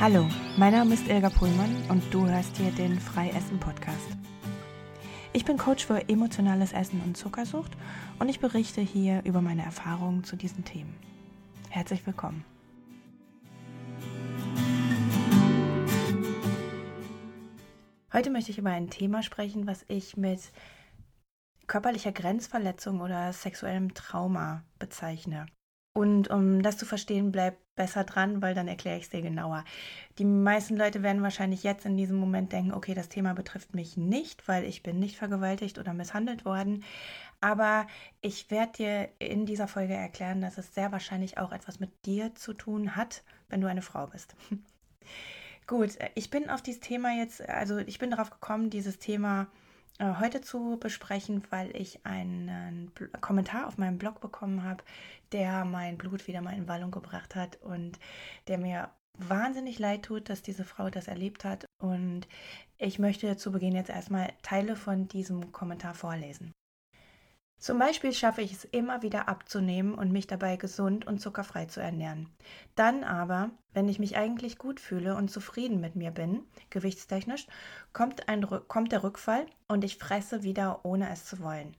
Hallo, mein Name ist Ilga Pullmann und du hörst hier den Freiessen Podcast. Ich bin Coach für emotionales Essen und Zuckersucht und ich berichte hier über meine Erfahrungen zu diesen Themen. Herzlich willkommen. Heute möchte ich über ein Thema sprechen, was ich mit körperlicher Grenzverletzung oder sexuellem Trauma bezeichne. Und um das zu verstehen, bleib besser dran, weil dann erkläre ich es dir genauer. Die meisten Leute werden wahrscheinlich jetzt in diesem Moment denken, okay, das Thema betrifft mich nicht, weil ich bin nicht vergewaltigt oder misshandelt worden. Aber ich werde dir in dieser Folge erklären, dass es sehr wahrscheinlich auch etwas mit dir zu tun hat, wenn du eine Frau bist. Gut, ich bin auf dieses Thema jetzt, also ich bin darauf gekommen, dieses Thema äh, heute zu besprechen, weil ich einen Kommentar auf meinem Blog bekommen habe, der mein Blut wieder mal in Wallung gebracht hat und der mir wahnsinnig leid tut, dass diese Frau das erlebt hat. Und ich möchte zu Beginn jetzt erstmal Teile von diesem Kommentar vorlesen. Zum Beispiel schaffe ich es immer wieder abzunehmen und mich dabei gesund und zuckerfrei zu ernähren. Dann aber, wenn ich mich eigentlich gut fühle und zufrieden mit mir bin, gewichtstechnisch, kommt, ein, kommt der Rückfall und ich fresse wieder, ohne es zu wollen.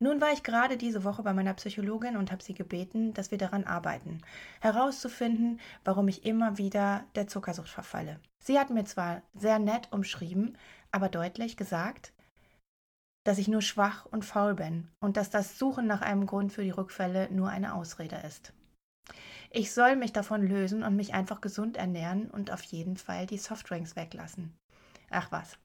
Nun war ich gerade diese Woche bei meiner Psychologin und habe sie gebeten, dass wir daran arbeiten, herauszufinden, warum ich immer wieder der Zuckersucht verfalle. Sie hat mir zwar sehr nett umschrieben, aber deutlich gesagt, dass ich nur schwach und faul bin und dass das Suchen nach einem Grund für die Rückfälle nur eine Ausrede ist. Ich soll mich davon lösen und mich einfach gesund ernähren und auf jeden Fall die Softdrinks weglassen. Ach was.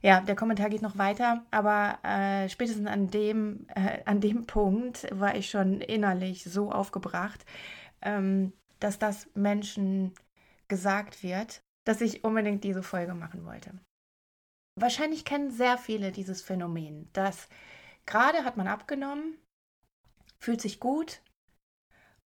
Ja, der Kommentar geht noch weiter, aber äh, spätestens an dem, äh, an dem Punkt war ich schon innerlich so aufgebracht, ähm, dass das Menschen gesagt wird, dass ich unbedingt diese Folge machen wollte. Wahrscheinlich kennen sehr viele dieses Phänomen, dass gerade hat man abgenommen, fühlt sich gut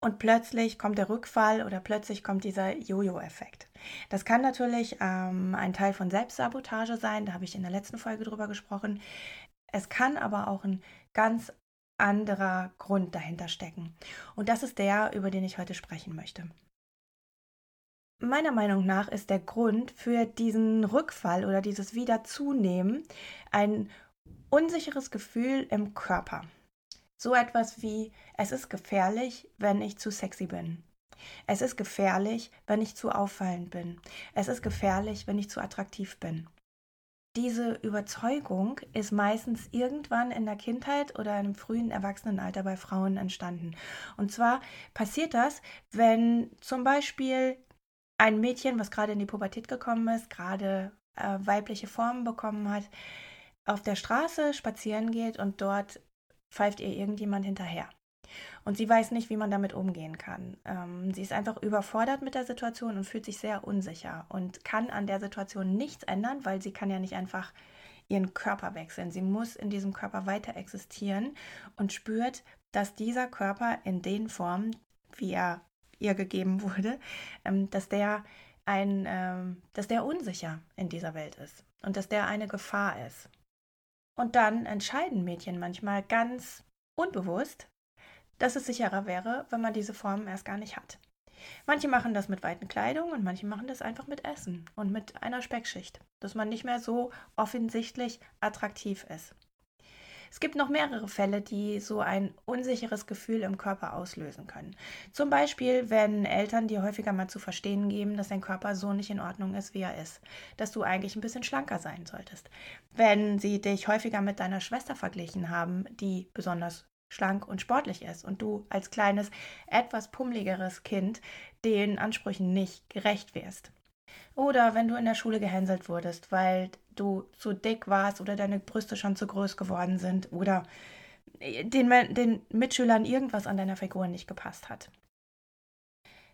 und plötzlich kommt der Rückfall oder plötzlich kommt dieser Jojo-Effekt. Das kann natürlich ähm, ein Teil von Selbstsabotage sein, da habe ich in der letzten Folge drüber gesprochen. Es kann aber auch ein ganz anderer Grund dahinter stecken. Und das ist der, über den ich heute sprechen möchte. Meiner Meinung nach ist der Grund für diesen Rückfall oder dieses Wiederzunehmen ein unsicheres Gefühl im Körper. So etwas wie, es ist gefährlich, wenn ich zu sexy bin. Es ist gefährlich, wenn ich zu auffallend bin. Es ist gefährlich, wenn ich zu attraktiv bin. Diese Überzeugung ist meistens irgendwann in der Kindheit oder im frühen Erwachsenenalter bei Frauen entstanden. Und zwar passiert das, wenn zum Beispiel ein Mädchen, was gerade in die Pubertät gekommen ist, gerade äh, weibliche Formen bekommen hat, auf der Straße spazieren geht und dort pfeift ihr irgendjemand hinterher. Und sie weiß nicht, wie man damit umgehen kann. Ähm, sie ist einfach überfordert mit der Situation und fühlt sich sehr unsicher und kann an der Situation nichts ändern, weil sie kann ja nicht einfach ihren Körper wechseln. Sie muss in diesem Körper weiter existieren und spürt, dass dieser Körper in den Formen, wie er ihr gegeben wurde, ähm, dass der ein, ähm, dass der unsicher in dieser Welt ist und dass der eine Gefahr ist. Und dann entscheiden Mädchen manchmal ganz unbewusst, dass es sicherer wäre, wenn man diese Formen erst gar nicht hat. Manche machen das mit weiten Kleidung und manche machen das einfach mit Essen und mit einer Speckschicht, dass man nicht mehr so offensichtlich attraktiv ist. Es gibt noch mehrere Fälle, die so ein unsicheres Gefühl im Körper auslösen können. Zum Beispiel, wenn Eltern dir häufiger mal zu verstehen geben, dass dein Körper so nicht in Ordnung ist, wie er ist, dass du eigentlich ein bisschen schlanker sein solltest. Wenn sie dich häufiger mit deiner Schwester verglichen haben, die besonders schlank und sportlich ist und du als kleines, etwas pummeligeres Kind den Ansprüchen nicht gerecht wirst. Oder wenn du in der Schule gehänselt wurdest, weil du zu dick warst oder deine Brüste schon zu groß geworden sind oder den, den Mitschülern irgendwas an deiner Figur nicht gepasst hat.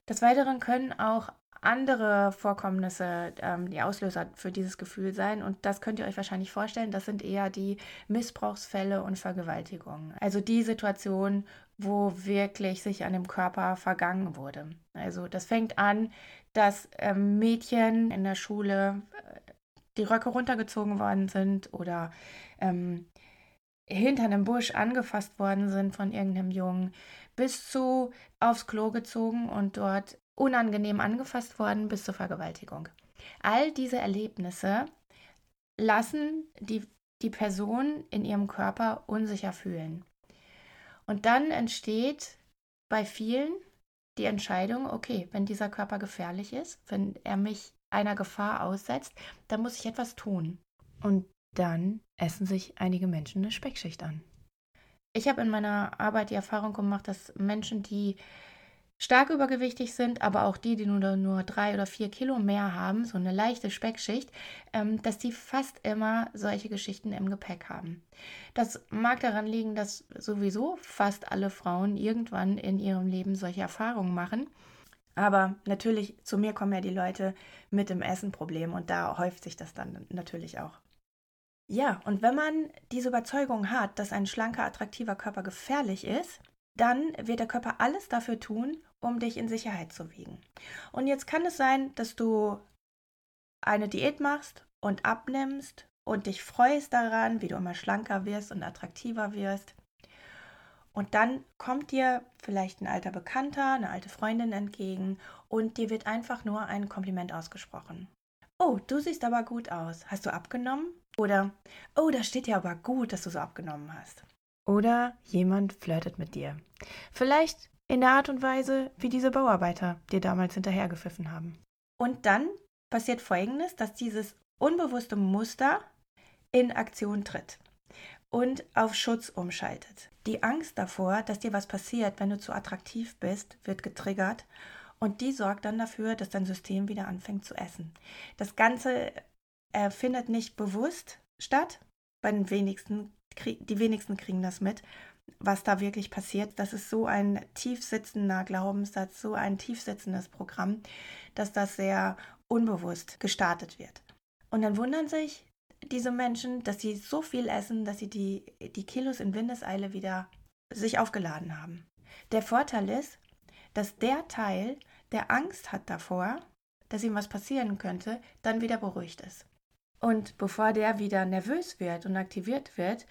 Des Weiteren können auch andere Vorkommnisse ähm, die Auslöser für dieses Gefühl sein. Und das könnt ihr euch wahrscheinlich vorstellen. Das sind eher die Missbrauchsfälle und Vergewaltigungen. Also die Situation, wo wirklich sich an dem Körper vergangen wurde. Also das fängt an, dass ähm, Mädchen in der Schule äh, die Röcke runtergezogen worden sind oder ähm, hinter einem Busch angefasst worden sind von irgendeinem Jungen, bis zu aufs Klo gezogen und dort unangenehm angefasst worden bis zur Vergewaltigung. All diese Erlebnisse lassen die, die Person in ihrem Körper unsicher fühlen. Und dann entsteht bei vielen die Entscheidung, okay, wenn dieser Körper gefährlich ist, wenn er mich einer Gefahr aussetzt, dann muss ich etwas tun. Und dann essen sich einige Menschen eine Speckschicht an. Ich habe in meiner Arbeit die Erfahrung gemacht, dass Menschen, die stark übergewichtig sind, aber auch die, die nur, nur drei oder vier Kilo mehr haben, so eine leichte Speckschicht, ähm, dass die fast immer solche Geschichten im Gepäck haben. Das mag daran liegen, dass sowieso fast alle Frauen irgendwann in ihrem Leben solche Erfahrungen machen. Aber natürlich, zu mir kommen ja die Leute mit dem Essenproblem und da häuft sich das dann natürlich auch. Ja, und wenn man diese Überzeugung hat, dass ein schlanker, attraktiver Körper gefährlich ist, dann wird der Körper alles dafür tun, um dich in Sicherheit zu wiegen. Und jetzt kann es sein, dass du eine Diät machst und abnimmst und dich freust daran, wie du immer schlanker wirst und attraktiver wirst. Und dann kommt dir vielleicht ein alter Bekannter, eine alte Freundin entgegen und dir wird einfach nur ein Kompliment ausgesprochen. Oh, du siehst aber gut aus. Hast du abgenommen? Oder, oh, das steht dir aber gut, dass du so abgenommen hast. Oder jemand flirtet mit dir. Vielleicht in der Art und Weise, wie diese Bauarbeiter dir damals hinterhergepfiffen haben. Und dann passiert Folgendes, dass dieses unbewusste Muster in Aktion tritt und auf Schutz umschaltet. Die Angst davor, dass dir was passiert, wenn du zu attraktiv bist, wird getriggert und die sorgt dann dafür, dass dein System wieder anfängt zu essen. Das Ganze äh, findet nicht bewusst statt. Bei den wenigsten, die wenigsten kriegen das mit, was da wirklich passiert. Das ist so ein tiefsitzender Glaubenssatz, so ein tiefsitzendes Programm, dass das sehr unbewusst gestartet wird. Und dann wundern sich diese Menschen, dass sie so viel essen, dass sie die, die Kilos in Windeseile wieder sich aufgeladen haben. Der Vorteil ist, dass der Teil, der Angst hat davor, dass ihm was passieren könnte, dann wieder beruhigt ist. Und bevor der wieder nervös wird und aktiviert wird,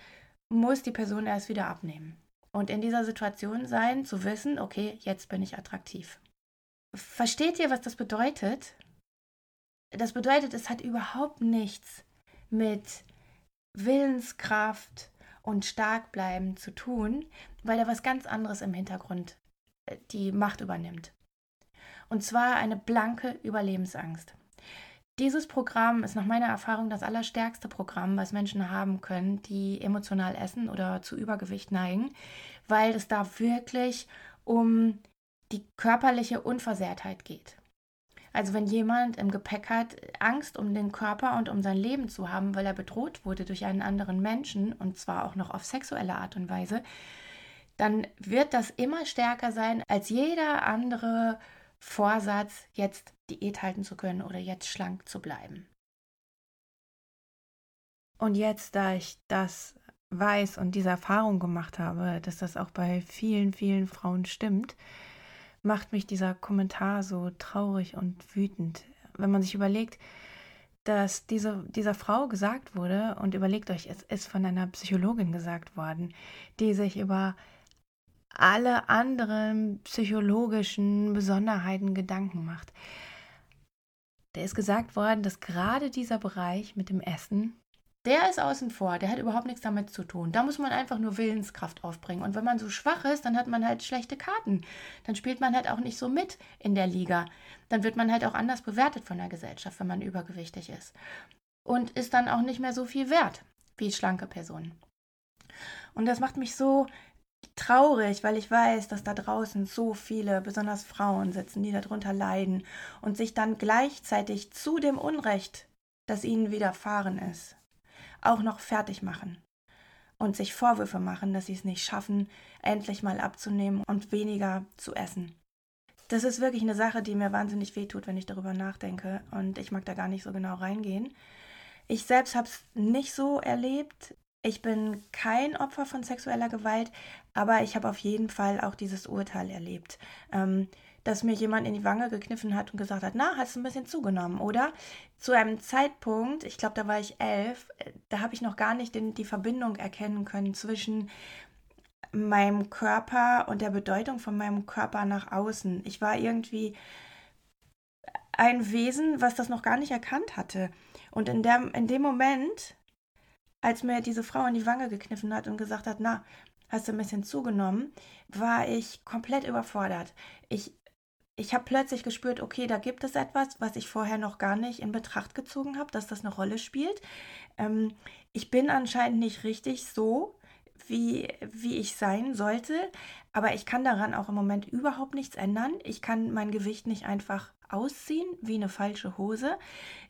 muss die Person erst wieder abnehmen. Und in dieser Situation sein, zu wissen, okay, jetzt bin ich attraktiv. Versteht ihr, was das bedeutet? Das bedeutet, es hat überhaupt nichts mit Willenskraft und Starkbleiben zu tun, weil da was ganz anderes im Hintergrund äh, die Macht übernimmt. Und zwar eine blanke Überlebensangst. Dieses Programm ist nach meiner Erfahrung das allerstärkste Programm, was Menschen haben können, die emotional essen oder zu Übergewicht neigen, weil es da wirklich um die körperliche Unversehrtheit geht. Also wenn jemand im Gepäck hat, Angst um den Körper und um sein Leben zu haben, weil er bedroht wurde durch einen anderen Menschen, und zwar auch noch auf sexuelle Art und Weise, dann wird das immer stärker sein als jeder andere Vorsatz, jetzt Diät halten zu können oder jetzt schlank zu bleiben. Und jetzt, da ich das weiß und diese Erfahrung gemacht habe, dass das auch bei vielen, vielen Frauen stimmt, macht mich dieser Kommentar so traurig und wütend. Wenn man sich überlegt, dass diese, dieser Frau gesagt wurde, und überlegt euch, es ist von einer Psychologin gesagt worden, die sich über alle anderen psychologischen Besonderheiten Gedanken macht. Da ist gesagt worden, dass gerade dieser Bereich mit dem Essen, der ist außen vor, der hat überhaupt nichts damit zu tun. Da muss man einfach nur Willenskraft aufbringen. Und wenn man so schwach ist, dann hat man halt schlechte Karten. Dann spielt man halt auch nicht so mit in der Liga. Dann wird man halt auch anders bewertet von der Gesellschaft, wenn man übergewichtig ist. Und ist dann auch nicht mehr so viel wert wie schlanke Personen. Und das macht mich so traurig, weil ich weiß, dass da draußen so viele, besonders Frauen sitzen, die darunter leiden und sich dann gleichzeitig zu dem Unrecht, das ihnen widerfahren ist, auch noch fertig machen und sich Vorwürfe machen, dass sie es nicht schaffen, endlich mal abzunehmen und weniger zu essen. Das ist wirklich eine Sache, die mir wahnsinnig wehtut, wenn ich darüber nachdenke und ich mag da gar nicht so genau reingehen. Ich selbst habe es nicht so erlebt. Ich bin kein Opfer von sexueller Gewalt, aber ich habe auf jeden Fall auch dieses Urteil erlebt, ähm, dass mir jemand in die Wange gekniffen hat und gesagt hat, na, hast du ein bisschen zugenommen, oder? Zu einem Zeitpunkt, ich glaube, da war ich elf, äh, da habe ich noch gar nicht den, die Verbindung erkennen können zwischen meinem Körper und der Bedeutung von meinem Körper nach außen. Ich war irgendwie ein Wesen, was das noch gar nicht erkannt hatte. Und in, der, in dem Moment, als mir diese Frau in die Wange gekniffen hat und gesagt hat, na, hast du ein bisschen zugenommen, war ich komplett überfordert. Ich, ich habe plötzlich gespürt, okay, da gibt es etwas, was ich vorher noch gar nicht in Betracht gezogen habe, dass das eine Rolle spielt. Ähm, ich bin anscheinend nicht richtig so, wie, wie ich sein sollte, aber ich kann daran auch im Moment überhaupt nichts ändern. Ich kann mein Gewicht nicht einfach ausziehen wie eine falsche Hose.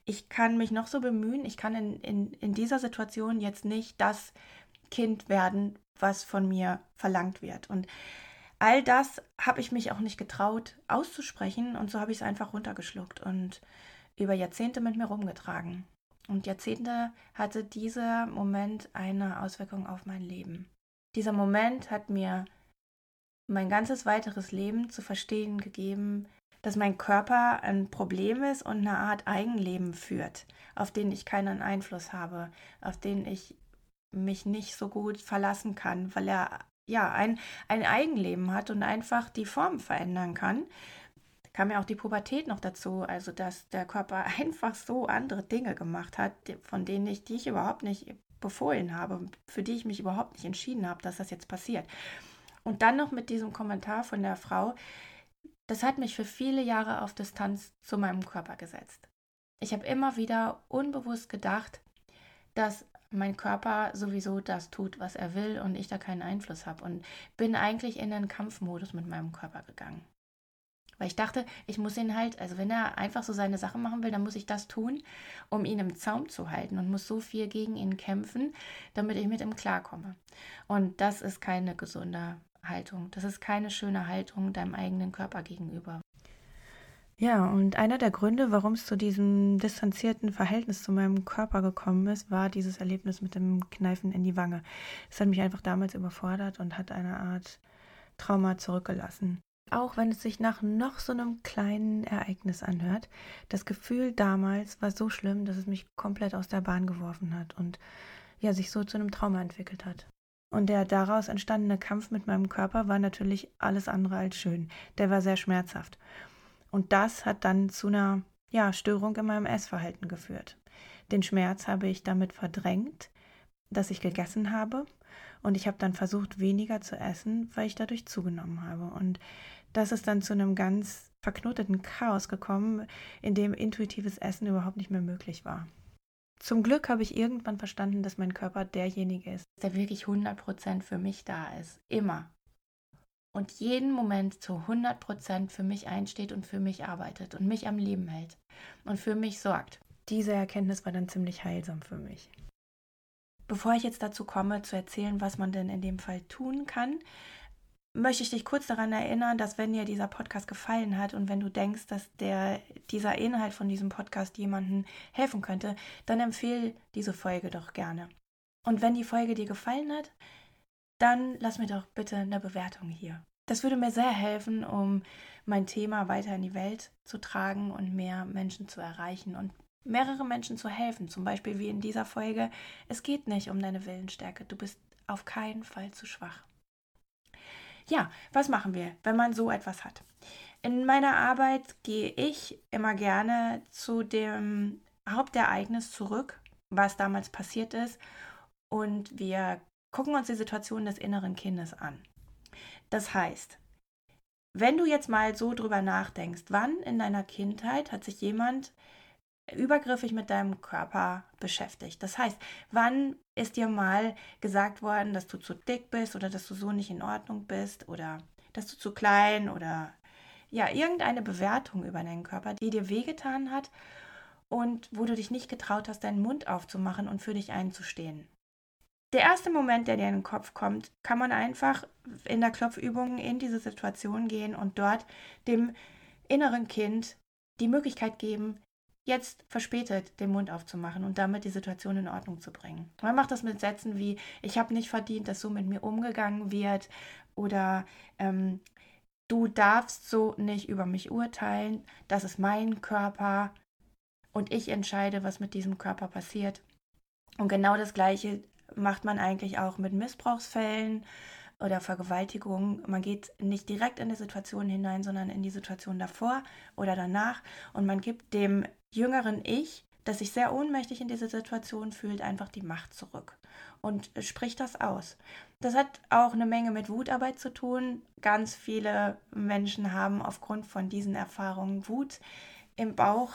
Ich kann mich noch so bemühen, ich kann in, in, in dieser Situation jetzt nicht das Kind werden, was von mir verlangt wird. Und all das habe ich mich auch nicht getraut auszusprechen und so habe ich es einfach runtergeschluckt und über Jahrzehnte mit mir rumgetragen. Und Jahrzehnte hatte dieser Moment eine Auswirkung auf mein Leben. Dieser Moment hat mir mein ganzes weiteres Leben zu verstehen gegeben, dass mein Körper ein Problem ist und eine Art Eigenleben führt, auf den ich keinen Einfluss habe, auf den ich mich nicht so gut verlassen kann, weil er ja ein, ein Eigenleben hat und einfach die Form verändern kann. Da kam ja auch die Pubertät noch dazu, also dass der Körper einfach so andere Dinge gemacht hat, von denen ich, die ich überhaupt nicht befohlen habe, für die ich mich überhaupt nicht entschieden habe, dass das jetzt passiert. Und dann noch mit diesem Kommentar von der Frau, das hat mich für viele Jahre auf Distanz zu meinem Körper gesetzt. Ich habe immer wieder unbewusst gedacht, dass mein Körper sowieso das tut, was er will und ich da keinen Einfluss habe und bin eigentlich in den Kampfmodus mit meinem Körper gegangen. Weil ich dachte, ich muss ihn halt, also wenn er einfach so seine Sachen machen will, dann muss ich das tun, um ihn im Zaum zu halten und muss so viel gegen ihn kämpfen, damit ich mit ihm klarkomme. Und das ist keine gesunde Haltung. Das ist keine schöne Haltung deinem eigenen Körper gegenüber. Ja, und einer der Gründe, warum es zu diesem distanzierten Verhältnis zu meinem Körper gekommen ist, war dieses Erlebnis mit dem Kneifen in die Wange. Es hat mich einfach damals überfordert und hat eine Art Trauma zurückgelassen. Auch wenn es sich nach noch so einem kleinen Ereignis anhört, das Gefühl damals war so schlimm, dass es mich komplett aus der Bahn geworfen hat und ja, sich so zu einem Trauma entwickelt hat. Und der daraus entstandene Kampf mit meinem Körper war natürlich alles andere als schön. Der war sehr schmerzhaft. Und das hat dann zu einer ja, Störung in meinem Essverhalten geführt. Den Schmerz habe ich damit verdrängt, dass ich gegessen habe. Und ich habe dann versucht, weniger zu essen, weil ich dadurch zugenommen habe. Und das ist dann zu einem ganz verknoteten Chaos gekommen, in dem intuitives Essen überhaupt nicht mehr möglich war. Zum Glück habe ich irgendwann verstanden, dass mein Körper derjenige ist, der wirklich 100% für mich da ist. Immer und jeden Moment zu 100 Prozent für mich einsteht und für mich arbeitet und mich am Leben hält und für mich sorgt. Diese Erkenntnis war dann ziemlich heilsam für mich. Bevor ich jetzt dazu komme, zu erzählen, was man denn in dem Fall tun kann, möchte ich dich kurz daran erinnern, dass wenn dir dieser Podcast gefallen hat und wenn du denkst, dass der, dieser Inhalt von diesem Podcast jemandem helfen könnte, dann empfehle diese Folge doch gerne. Und wenn die Folge dir gefallen hat, dann lass mir doch bitte eine Bewertung hier. Das würde mir sehr helfen, um mein Thema weiter in die Welt zu tragen und mehr Menschen zu erreichen und mehrere Menschen zu helfen. Zum Beispiel wie in dieser Folge. Es geht nicht um deine Willensstärke. Du bist auf keinen Fall zu schwach. Ja, was machen wir, wenn man so etwas hat? In meiner Arbeit gehe ich immer gerne zu dem Hauptereignis zurück, was damals passiert ist. Und wir gucken uns die Situation des inneren Kindes an. Das heißt, wenn du jetzt mal so drüber nachdenkst, wann in deiner Kindheit hat sich jemand übergriffig mit deinem Körper beschäftigt. Das heißt, wann ist dir mal gesagt worden, dass du zu dick bist oder dass du so nicht in Ordnung bist oder dass du zu klein oder ja, irgendeine Bewertung über deinen Körper, die dir wehgetan hat und wo du dich nicht getraut hast, deinen Mund aufzumachen und für dich einzustehen. Der erste Moment, der dir in den Kopf kommt, kann man einfach in der Klopfübung in diese Situation gehen und dort dem inneren Kind die Möglichkeit geben, jetzt verspätet den Mund aufzumachen und damit die Situation in Ordnung zu bringen. Man macht das mit Sätzen wie, ich habe nicht verdient, dass so mit mir umgegangen wird oder ähm, du darfst so nicht über mich urteilen, das ist mein Körper und ich entscheide, was mit diesem Körper passiert. Und genau das gleiche macht man eigentlich auch mit Missbrauchsfällen oder Vergewaltigung. Man geht nicht direkt in die Situation hinein, sondern in die Situation davor oder danach. Und man gibt dem jüngeren Ich, das sich sehr ohnmächtig in dieser Situation fühlt, einfach die Macht zurück und spricht das aus. Das hat auch eine Menge mit Wutarbeit zu tun. Ganz viele Menschen haben aufgrund von diesen Erfahrungen Wut im Bauch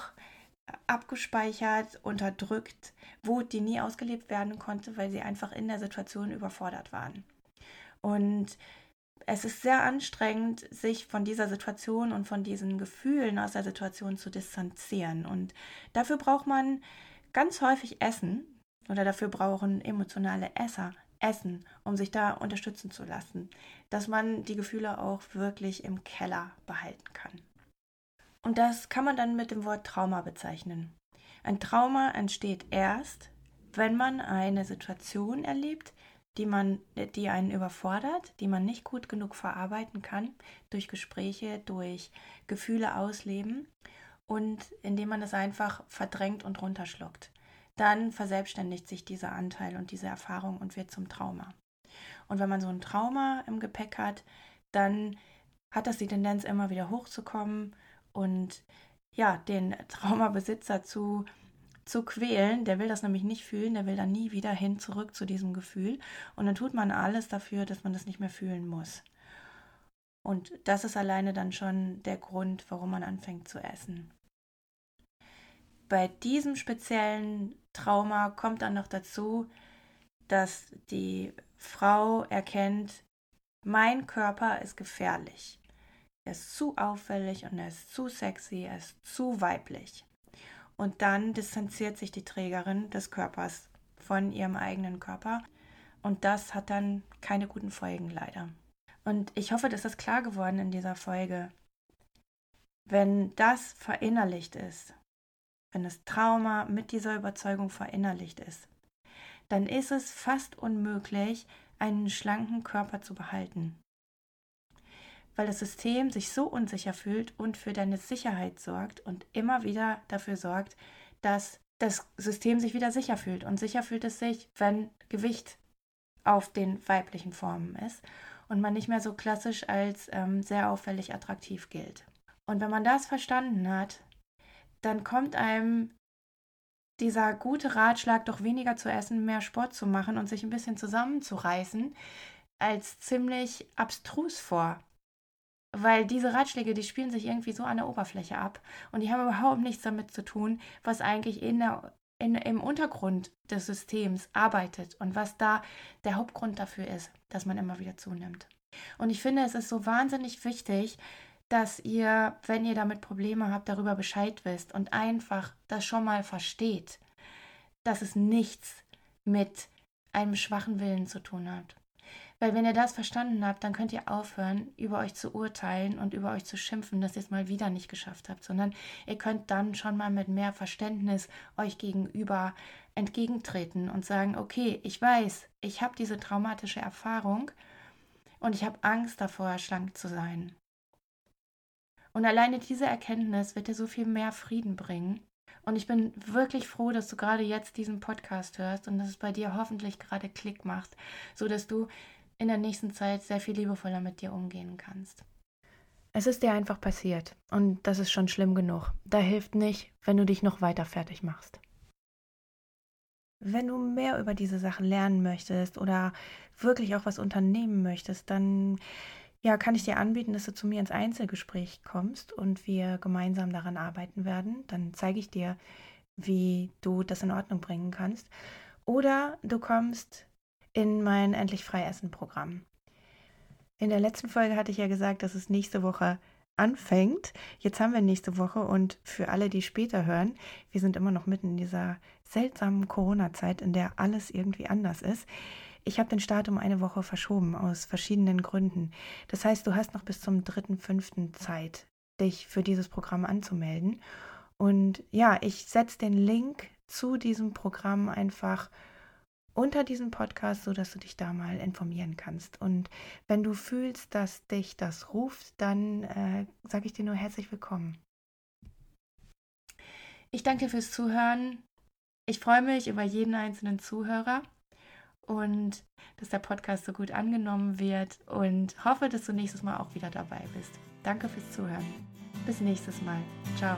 abgespeichert, unterdrückt, Wut, die nie ausgelebt werden konnte, weil sie einfach in der Situation überfordert waren. Und es ist sehr anstrengend, sich von dieser Situation und von diesen Gefühlen aus der Situation zu distanzieren. Und dafür braucht man ganz häufig Essen oder dafür brauchen emotionale Esser Essen, um sich da unterstützen zu lassen, dass man die Gefühle auch wirklich im Keller behalten kann. Und das kann man dann mit dem Wort Trauma bezeichnen. Ein Trauma entsteht erst, wenn man eine Situation erlebt, die man, die einen überfordert, die man nicht gut genug verarbeiten kann, durch Gespräche, durch Gefühle ausleben und indem man es einfach verdrängt und runterschluckt. Dann verselbstständigt sich dieser Anteil und diese Erfahrung und wird zum Trauma. Und wenn man so ein Trauma im Gepäck hat, dann hat das die Tendenz, immer wieder hochzukommen und ja, den Traumabesitzer zu zu quälen. Der will das nämlich nicht fühlen, der will dann nie wieder hin zurück zu diesem Gefühl. Und dann tut man alles dafür, dass man das nicht mehr fühlen muss. Und das ist alleine dann schon der Grund, warum man anfängt zu essen. Bei diesem speziellen Trauma kommt dann noch dazu, dass die Frau erkennt, mein Körper ist gefährlich. Er ist zu auffällig und er ist zu sexy, er ist zu weiblich. Und dann distanziert sich die Trägerin des Körpers von ihrem eigenen Körper. Und das hat dann keine guten Folgen leider. Und ich hoffe, das ist klar geworden in dieser Folge. Wenn das verinnerlicht ist, wenn das Trauma mit dieser Überzeugung verinnerlicht ist, dann ist es fast unmöglich, einen schlanken Körper zu behalten weil das System sich so unsicher fühlt und für deine Sicherheit sorgt und immer wieder dafür sorgt, dass das System sich wieder sicher fühlt. Und sicher fühlt es sich, wenn Gewicht auf den weiblichen Formen ist und man nicht mehr so klassisch als ähm, sehr auffällig attraktiv gilt. Und wenn man das verstanden hat, dann kommt einem dieser gute Ratschlag, doch weniger zu essen, mehr Sport zu machen und sich ein bisschen zusammenzureißen, als ziemlich abstrus vor. Weil diese Ratschläge, die spielen sich irgendwie so an der Oberfläche ab und die haben überhaupt nichts damit zu tun, was eigentlich in der, in, im Untergrund des Systems arbeitet und was da der Hauptgrund dafür ist, dass man immer wieder zunimmt. Und ich finde, es ist so wahnsinnig wichtig, dass ihr, wenn ihr damit Probleme habt, darüber Bescheid wisst und einfach das schon mal versteht, dass es nichts mit einem schwachen Willen zu tun hat. Weil wenn ihr das verstanden habt, dann könnt ihr aufhören, über euch zu urteilen und über euch zu schimpfen, dass ihr es mal wieder nicht geschafft habt, sondern ihr könnt dann schon mal mit mehr Verständnis euch gegenüber entgegentreten und sagen, okay, ich weiß, ich habe diese traumatische Erfahrung und ich habe Angst davor, schlank zu sein. Und alleine diese Erkenntnis wird dir so viel mehr Frieden bringen. Und ich bin wirklich froh, dass du gerade jetzt diesen Podcast hörst und dass es bei dir hoffentlich gerade Klick macht, so dass du in der nächsten Zeit sehr viel liebevoller mit dir umgehen kannst. Es ist dir einfach passiert und das ist schon schlimm genug. Da hilft nicht, wenn du dich noch weiter fertig machst. Wenn du mehr über diese Sachen lernen möchtest oder wirklich auch was unternehmen möchtest, dann ja, kann ich dir anbieten, dass du zu mir ins Einzelgespräch kommst und wir gemeinsam daran arbeiten werden. Dann zeige ich dir, wie du das in Ordnung bringen kannst. Oder du kommst in mein Endlich frei essen Programm. In der letzten Folge hatte ich ja gesagt, dass es nächste Woche anfängt. Jetzt haben wir nächste Woche und für alle, die später hören, wir sind immer noch mitten in dieser seltsamen Corona-Zeit, in der alles irgendwie anders ist. Ich habe den Start um eine Woche verschoben aus verschiedenen Gründen. Das heißt, du hast noch bis zum 3.5. Zeit, dich für dieses Programm anzumelden. Und ja, ich setze den Link zu diesem Programm einfach unter diesem Podcast, sodass du dich da mal informieren kannst. Und wenn du fühlst, dass dich das ruft, dann äh, sage ich dir nur herzlich willkommen. Ich danke dir fürs Zuhören. Ich freue mich über jeden einzelnen Zuhörer. und dass der Podcast so gut angenommen wird und hoffe, dass du nächstes Mal auch wieder dabei bist. Danke fürs Zuhören. Bis nächstes Mal. Ciao.